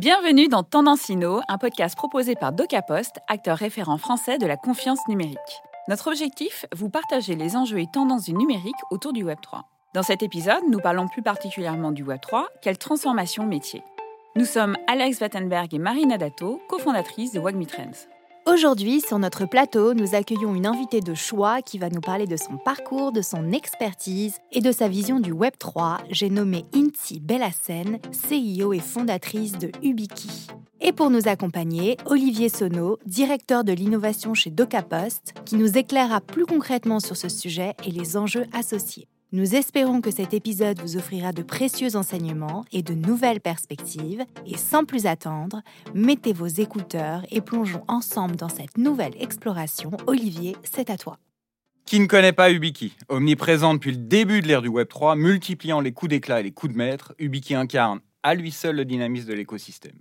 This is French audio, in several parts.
Bienvenue dans Tendance Inno, un podcast proposé par DocaPost, acteur référent français de la confiance numérique. Notre objectif, vous partager les enjeux et tendances du numérique autour du Web3. Dans cet épisode, nous parlons plus particulièrement du Web3, quelle transformation métier. Nous sommes Alex Wattenberg et Marina Dato, cofondatrices de Wagmi Trends. Aujourd'hui, sur notre plateau, nous accueillons une invitée de choix qui va nous parler de son parcours, de son expertise et de sa vision du Web 3. J'ai nommé Inti Bellassen, CEO et fondatrice de Ubiki. Et pour nous accompagner, Olivier Sono, directeur de l'innovation chez DocaPost, qui nous éclairera plus concrètement sur ce sujet et les enjeux associés. Nous espérons que cet épisode vous offrira de précieux enseignements et de nouvelles perspectives. Et sans plus attendre, mettez vos écouteurs et plongeons ensemble dans cette nouvelle exploration. Olivier, c'est à toi. Qui ne connaît pas Ubiki? Omniprésent depuis le début de l'ère du Web3, multipliant les coups d'éclat et les coups de maître, Ubiki incarne à lui seul le dynamisme de l'écosystème.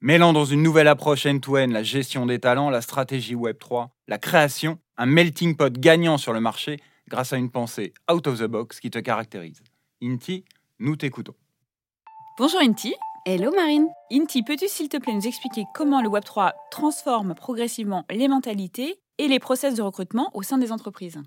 Mêlant dans une nouvelle approche end-to-end la gestion des talents, la stratégie Web3, la création, un melting pot gagnant sur le marché grâce à une pensée out of the box qui te caractérise. Inti, nous t'écoutons. Bonjour Inti. Hello Marine. Inti, peux-tu s'il te plaît nous expliquer comment le Web3 transforme progressivement les mentalités et les process de recrutement au sein des entreprises?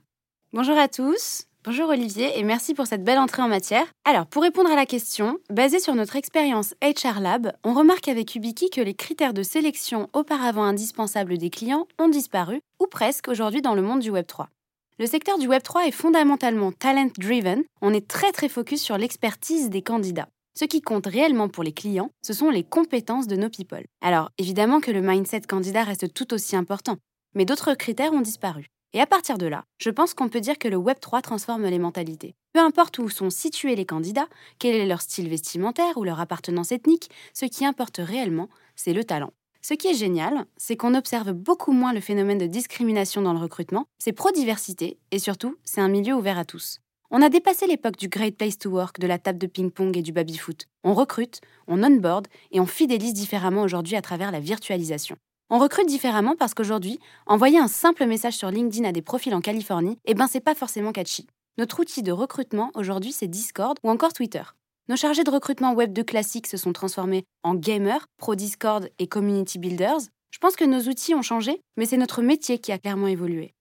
Bonjour à tous. Bonjour Olivier et merci pour cette belle entrée en matière. Alors, pour répondre à la question, basée sur notre expérience HR Lab, on remarque avec Ubiki que les critères de sélection auparavant indispensables des clients ont disparu, ou presque aujourd'hui dans le monde du Web3. Le secteur du Web3 est fondamentalement talent-driven. On est très très focus sur l'expertise des candidats. Ce qui compte réellement pour les clients, ce sont les compétences de nos people. Alors, évidemment que le mindset candidat reste tout aussi important, mais d'autres critères ont disparu. Et à partir de là, je pense qu'on peut dire que le Web3 transforme les mentalités. Peu importe où sont situés les candidats, quel est leur style vestimentaire ou leur appartenance ethnique, ce qui importe réellement, c'est le talent. Ce qui est génial, c'est qu'on observe beaucoup moins le phénomène de discrimination dans le recrutement, c'est pro-diversité et surtout, c'est un milieu ouvert à tous. On a dépassé l'époque du great place to work, de la table de ping-pong et du baby-foot. On recrute, on onboard et on fidélise différemment aujourd'hui à travers la virtualisation. On recrute différemment parce qu'aujourd'hui, envoyer un simple message sur LinkedIn à des profils en Californie, eh ben c'est pas forcément catchy. Notre outil de recrutement aujourd'hui, c'est Discord ou encore Twitter. Nos chargés de recrutement web de classique se sont transformés en gamers, pro Discord et community builders. Je pense que nos outils ont changé, mais c'est notre métier qui a clairement évolué.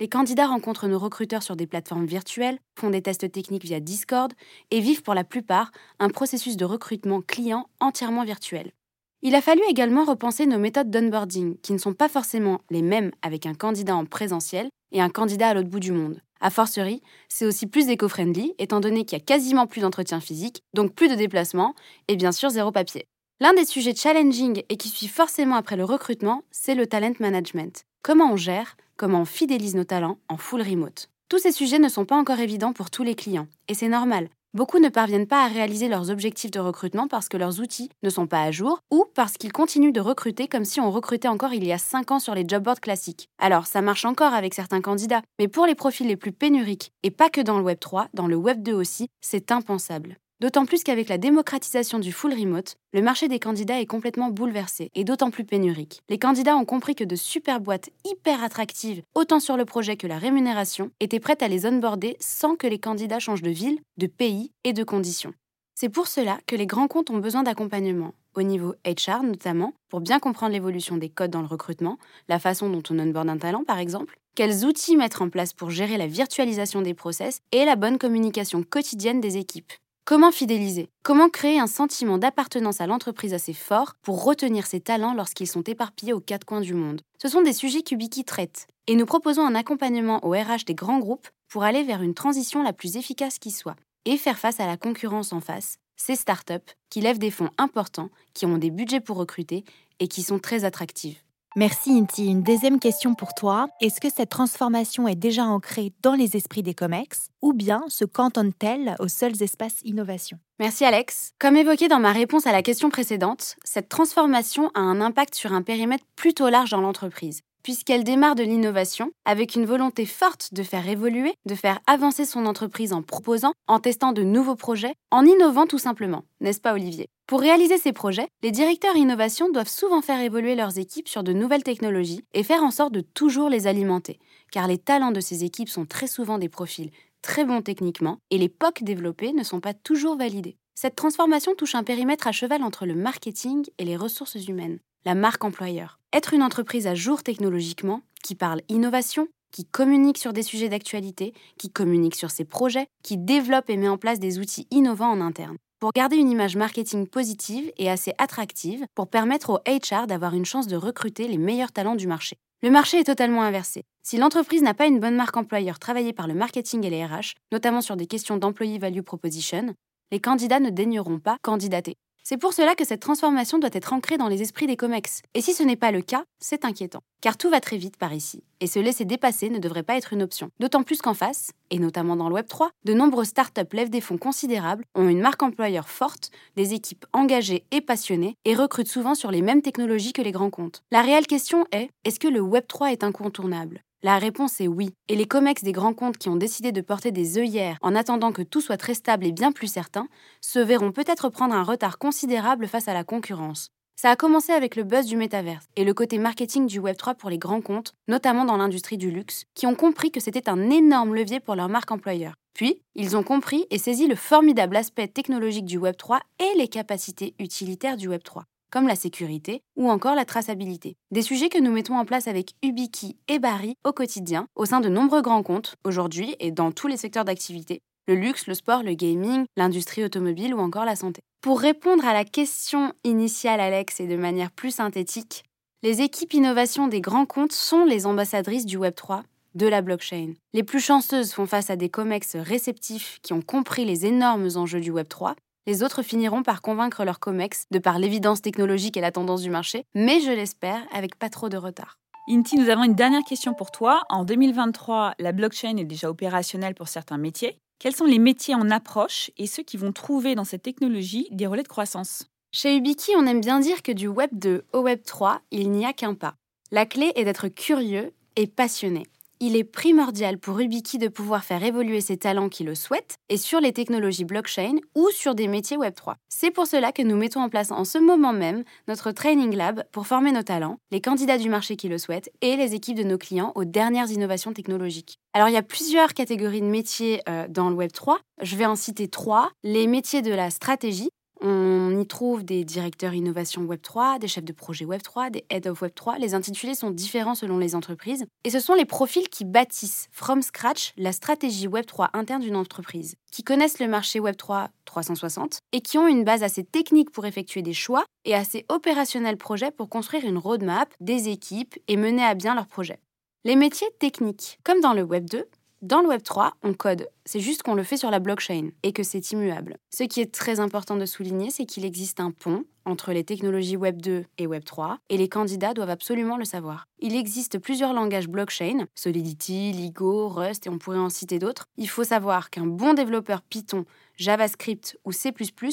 Les candidats rencontrent nos recruteurs sur des plateformes virtuelles, font des tests techniques via Discord et vivent pour la plupart un processus de recrutement client entièrement virtuel. Il a fallu également repenser nos méthodes d'onboarding, qui ne sont pas forcément les mêmes avec un candidat en présentiel et un candidat à l'autre bout du monde. A fortiori, c'est aussi plus éco-friendly, étant donné qu'il y a quasiment plus d'entretien physique, donc plus de déplacements, et bien sûr zéro papier. L'un des sujets challenging et qui suit forcément après le recrutement, c'est le talent management. Comment on gère, comment on fidélise nos talents en full remote. Tous ces sujets ne sont pas encore évidents pour tous les clients, et c'est normal. Beaucoup ne parviennent pas à réaliser leurs objectifs de recrutement parce que leurs outils ne sont pas à jour ou parce qu'ils continuent de recruter comme si on recrutait encore il y a 5 ans sur les job boards classiques. Alors, ça marche encore avec certains candidats, mais pour les profils les plus pénuriques, et pas que dans le Web 3, dans le Web 2 aussi, c'est impensable. D'autant plus qu'avec la démocratisation du full remote, le marché des candidats est complètement bouleversé et d'autant plus pénurique. Les candidats ont compris que de super boîtes hyper attractives, autant sur le projet que la rémunération, étaient prêtes à les onboarder sans que les candidats changent de ville, de pays et de conditions. C'est pour cela que les grands comptes ont besoin d'accompagnement, au niveau HR notamment, pour bien comprendre l'évolution des codes dans le recrutement, la façon dont on onboard un talent par exemple, quels outils mettre en place pour gérer la virtualisation des process et la bonne communication quotidienne des équipes. Comment fidéliser? Comment créer un sentiment d'appartenance à l'entreprise assez fort pour retenir ses talents lorsqu'ils sont éparpillés aux quatre coins du monde? Ce sont des sujets qu'Ubiki traite. Et nous proposons un accompagnement au RH des grands groupes pour aller vers une transition la plus efficace qui soit et faire face à la concurrence en face, ces startups qui lèvent des fonds importants, qui ont des budgets pour recruter et qui sont très attractives. Merci Inti. Une deuxième question pour toi. Est-ce que cette transformation est déjà ancrée dans les esprits des COMEX ou bien se cantonne-t-elle aux seuls espaces innovation? Merci Alex. Comme évoqué dans ma réponse à la question précédente, cette transformation a un impact sur un périmètre plutôt large dans l'entreprise puisqu'elle démarre de l'innovation avec une volonté forte de faire évoluer, de faire avancer son entreprise en proposant, en testant de nouveaux projets, en innovant tout simplement, n'est-ce pas Olivier? Pour réaliser ces projets, les directeurs innovation doivent souvent faire évoluer leurs équipes sur de nouvelles technologies et faire en sorte de toujours les alimenter, car les talents de ces équipes sont très souvent des profils très bons techniquement et les POC développés ne sont pas toujours validés. Cette transformation touche un périmètre à cheval entre le marketing et les ressources humaines, la marque employeur. Être une entreprise à jour technologiquement, qui parle innovation, qui communique sur des sujets d'actualité, qui communique sur ses projets, qui développe et met en place des outils innovants en interne. Pour garder une image marketing positive et assez attractive pour permettre au HR d'avoir une chance de recruter les meilleurs talents du marché. Le marché est totalement inversé. Si l'entreprise n'a pas une bonne marque employeur travaillée par le marketing et les RH, notamment sur des questions d'employee value proposition, les candidats ne daigneront pas candidater. C'est pour cela que cette transformation doit être ancrée dans les esprits des COMEX. Et si ce n'est pas le cas, c'est inquiétant. Car tout va très vite par ici, et se laisser dépasser ne devrait pas être une option. D'autant plus qu'en face, et notamment dans le Web3, de nombreuses startups lèvent des fonds considérables, ont une marque employeur forte, des équipes engagées et passionnées, et recrutent souvent sur les mêmes technologies que les grands comptes. La réelle question est, est-ce que le Web3 est incontournable? La réponse est oui. Et les COMEX des grands comptes qui ont décidé de porter des œillères en attendant que tout soit très stable et bien plus certain, se verront peut-être prendre un retard considérable face à la concurrence. Ça a commencé avec le buzz du métaverse et le côté marketing du Web3 pour les grands comptes, notamment dans l'industrie du luxe, qui ont compris que c'était un énorme levier pour leur marque employeur. Puis, ils ont compris et saisi le formidable aspect technologique du Web3 et les capacités utilitaires du Web3 comme la sécurité ou encore la traçabilité. Des sujets que nous mettons en place avec Ubiki et Barry au quotidien, au sein de nombreux grands comptes, aujourd'hui et dans tous les secteurs d'activité, le luxe, le sport, le gaming, l'industrie automobile ou encore la santé. Pour répondre à la question initiale, Alex, et de manière plus synthétique, les équipes innovation des grands comptes sont les ambassadrices du Web3, de la blockchain. Les plus chanceuses font face à des COMEX réceptifs qui ont compris les énormes enjeux du Web3 les autres finiront par convaincre leurs COMEX de par l'évidence technologique et la tendance du marché, mais je l'espère avec pas trop de retard. Inti, nous avons une dernière question pour toi. En 2023, la blockchain est déjà opérationnelle pour certains métiers. Quels sont les métiers en approche et ceux qui vont trouver dans cette technologie des relais de croissance? Chez Ubiki, on aime bien dire que du Web 2 au Web 3, il n'y a qu'un pas. La clé est d'être curieux et passionné il est primordial pour Rubiki de pouvoir faire évoluer ses talents qui le souhaitent et sur les technologies blockchain ou sur des métiers Web3. C'est pour cela que nous mettons en place en ce moment même notre Training Lab pour former nos talents, les candidats du marché qui le souhaitent et les équipes de nos clients aux dernières innovations technologiques. Alors il y a plusieurs catégories de métiers euh, dans le Web3. Je vais en citer trois. Les métiers de la stratégie, on y trouve des directeurs innovation Web3, des chefs de projet Web3, des head of Web3. Les intitulés sont différents selon les entreprises. Et ce sont les profils qui bâtissent from scratch la stratégie Web3 interne d'une entreprise, qui connaissent le marché Web3 360 et qui ont une base assez technique pour effectuer des choix et assez opérationnel projet pour construire une roadmap, des équipes et mener à bien leurs projets. Les métiers techniques, comme dans le Web 2, dans le Web 3, on code, c'est juste qu'on le fait sur la blockchain et que c'est immuable. Ce qui est très important de souligner, c'est qu'il existe un pont entre les technologies Web 2 et Web 3 et les candidats doivent absolument le savoir. Il existe plusieurs langages blockchain, Solidity, Ligo, Rust et on pourrait en citer d'autres. Il faut savoir qu'un bon développeur Python, JavaScript ou C++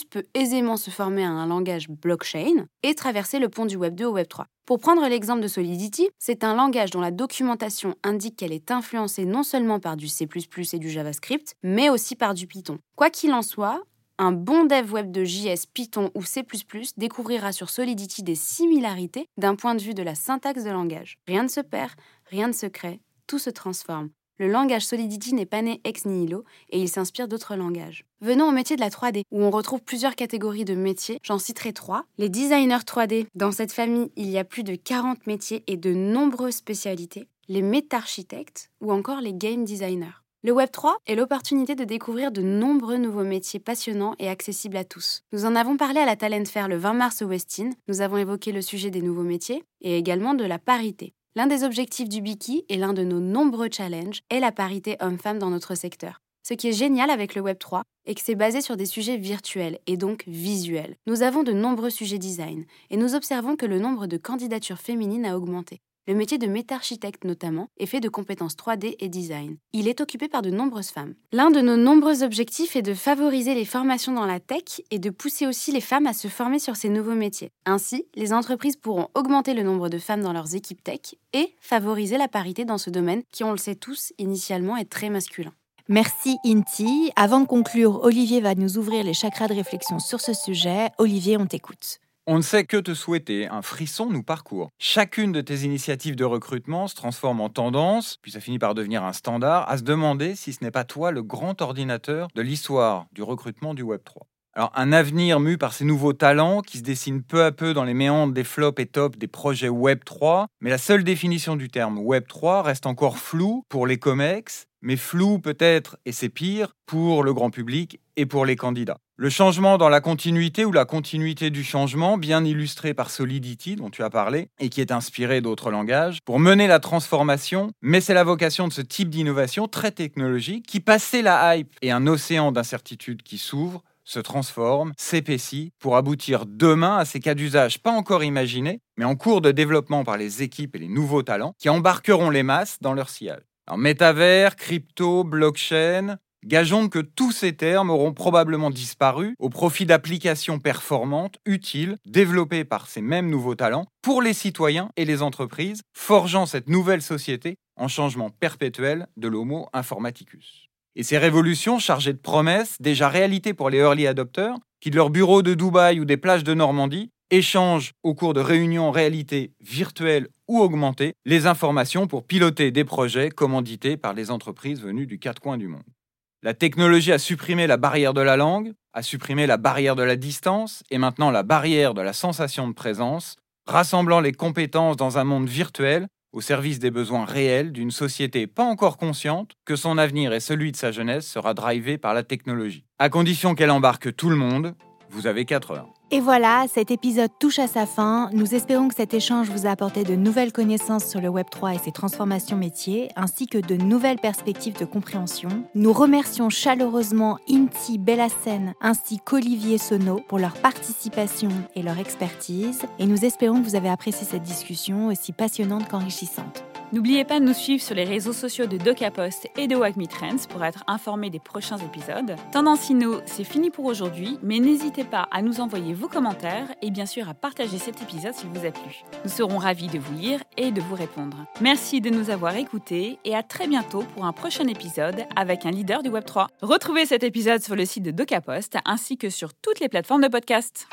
peut aisément se former à un langage blockchain et traverser le pont du Web 2 au Web 3. Pour prendre l'exemple de Solidity, c'est un langage dont la documentation indique qu'elle est influencée non seulement par du C++ et du JavaScript, mais aussi par du Python. Quoi qu'il en soit, un bon dev web de JS, Python ou C++ découvrira sur Solidity des similarités d'un point de vue de la syntaxe de langage. Rien ne se perd, rien ne se crée, tout se transforme. Le langage Solidity n'est pas né ex nihilo et il s'inspire d'autres langages. Venons au métier de la 3D, où on retrouve plusieurs catégories de métiers. J'en citerai trois. Les designers 3D. Dans cette famille, il y a plus de 40 métiers et de nombreuses spécialités. Les métarchitectes ou encore les game designers. Le Web3 est l'opportunité de découvrir de nombreux nouveaux métiers passionnants et accessibles à tous. Nous en avons parlé à la Talent Fair le 20 mars au Westin. Nous avons évoqué le sujet des nouveaux métiers et également de la parité. L'un des objectifs du Biki et l'un de nos nombreux challenges est la parité homme-femme dans notre secteur. Ce qui est génial avec le Web3 est que c'est basé sur des sujets virtuels et donc visuels. Nous avons de nombreux sujets design et nous observons que le nombre de candidatures féminines a augmenté. Le métier de métarchitecte notamment est fait de compétences 3D et design. Il est occupé par de nombreuses femmes. L'un de nos nombreux objectifs est de favoriser les formations dans la tech et de pousser aussi les femmes à se former sur ces nouveaux métiers. Ainsi, les entreprises pourront augmenter le nombre de femmes dans leurs équipes tech et favoriser la parité dans ce domaine qui, on le sait tous, initialement est très masculin. Merci Inti. Avant de conclure, Olivier va nous ouvrir les chakras de réflexion sur ce sujet. Olivier, on t'écoute. On ne sait que te souhaiter, un frisson nous parcourt. Chacune de tes initiatives de recrutement se transforme en tendance, puis ça finit par devenir un standard, à se demander si ce n'est pas toi le grand ordinateur de l'histoire du recrutement du Web 3. Alors, un avenir mu par ces nouveaux talents qui se dessinent peu à peu dans les méandres des flops et tops des projets Web 3, mais la seule définition du terme Web 3 reste encore floue pour les COMEX, mais flou peut-être, et c'est pire, pour le grand public et pour les candidats. Le changement dans la continuité ou la continuité du changement, bien illustré par Solidity, dont tu as parlé, et qui est inspiré d'autres langages, pour mener la transformation, mais c'est la vocation de ce type d'innovation très technologique qui, passé la hype et un océan d'incertitudes qui s'ouvre, se transforme, s'épaissit, pour aboutir demain à ces cas d'usage pas encore imaginés, mais en cours de développement par les équipes et les nouveaux talents qui embarqueront les masses dans leur sillage. Alors, métavers, crypto, blockchain, gageons que tous ces termes auront probablement disparu au profit d'applications performantes, utiles, développées par ces mêmes nouveaux talents pour les citoyens et les entreprises, forgeant cette nouvelle société en changement perpétuel de l'homo informaticus. Et ces révolutions chargées de promesses, déjà réalité pour les early adopters, qui de leur bureau de Dubaï ou des plages de Normandie échangent au cours de réunions en réalité virtuelle ou augmentée les informations pour piloter des projets commandités par les entreprises venues du quatre coins du monde. La technologie a supprimé la barrière de la langue, a supprimé la barrière de la distance et maintenant la barrière de la sensation de présence, rassemblant les compétences dans un monde virtuel au service des besoins réels d'une société pas encore consciente que son avenir et celui de sa jeunesse sera drivé par la technologie. À condition qu'elle embarque tout le monde, vous avez 4 heures. Et voilà, cet épisode touche à sa fin. Nous espérons que cet échange vous a apporté de nouvelles connaissances sur le Web3 et ses transformations métiers, ainsi que de nouvelles perspectives de compréhension. Nous remercions chaleureusement Inti Bellassen ainsi qu'Olivier Sono pour leur participation et leur expertise, et nous espérons que vous avez apprécié cette discussion aussi passionnante qu'enrichissante. N'oubliez pas de nous suivre sur les réseaux sociaux de DocaPost et de WACME Trends pour être informé des prochains épisodes. Tendance Inno, c'est fini pour aujourd'hui, mais n'hésitez pas à nous envoyer vos commentaires et bien sûr à partager cet épisode s'il vous a plu. Nous serons ravis de vous lire et de vous répondre. Merci de nous avoir écoutés et à très bientôt pour un prochain épisode avec un leader du Web3. Retrouvez cet épisode sur le site de DocaPost ainsi que sur toutes les plateformes de podcast.